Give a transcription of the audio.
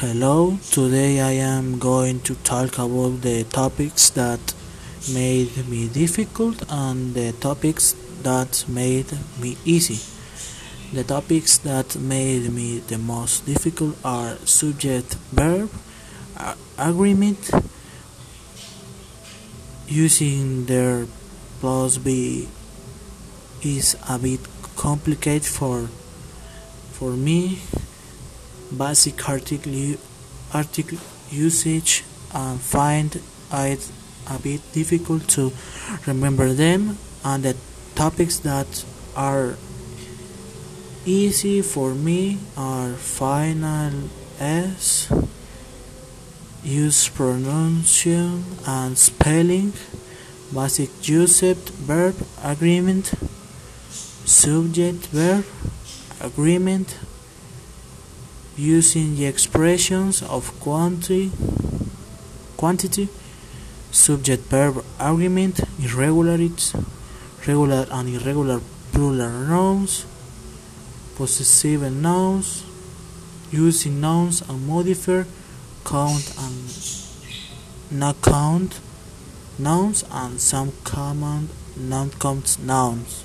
Hello, today I am going to talk about the topics that made me difficult and the topics that made me easy. The topics that made me the most difficult are subject verb, agreement, using there plus be is a bit complicated for for me basic article, article usage and find it a bit difficult to remember them and the topics that are easy for me are final s use pronunciation and spelling basic usage verb agreement subject verb agreement using the expressions of quantity, quantity subject verb argument, irregularities, regular and irregular plural nouns, possessive nouns, using nouns and modifier, count and not count nouns, and some common non-count nouns.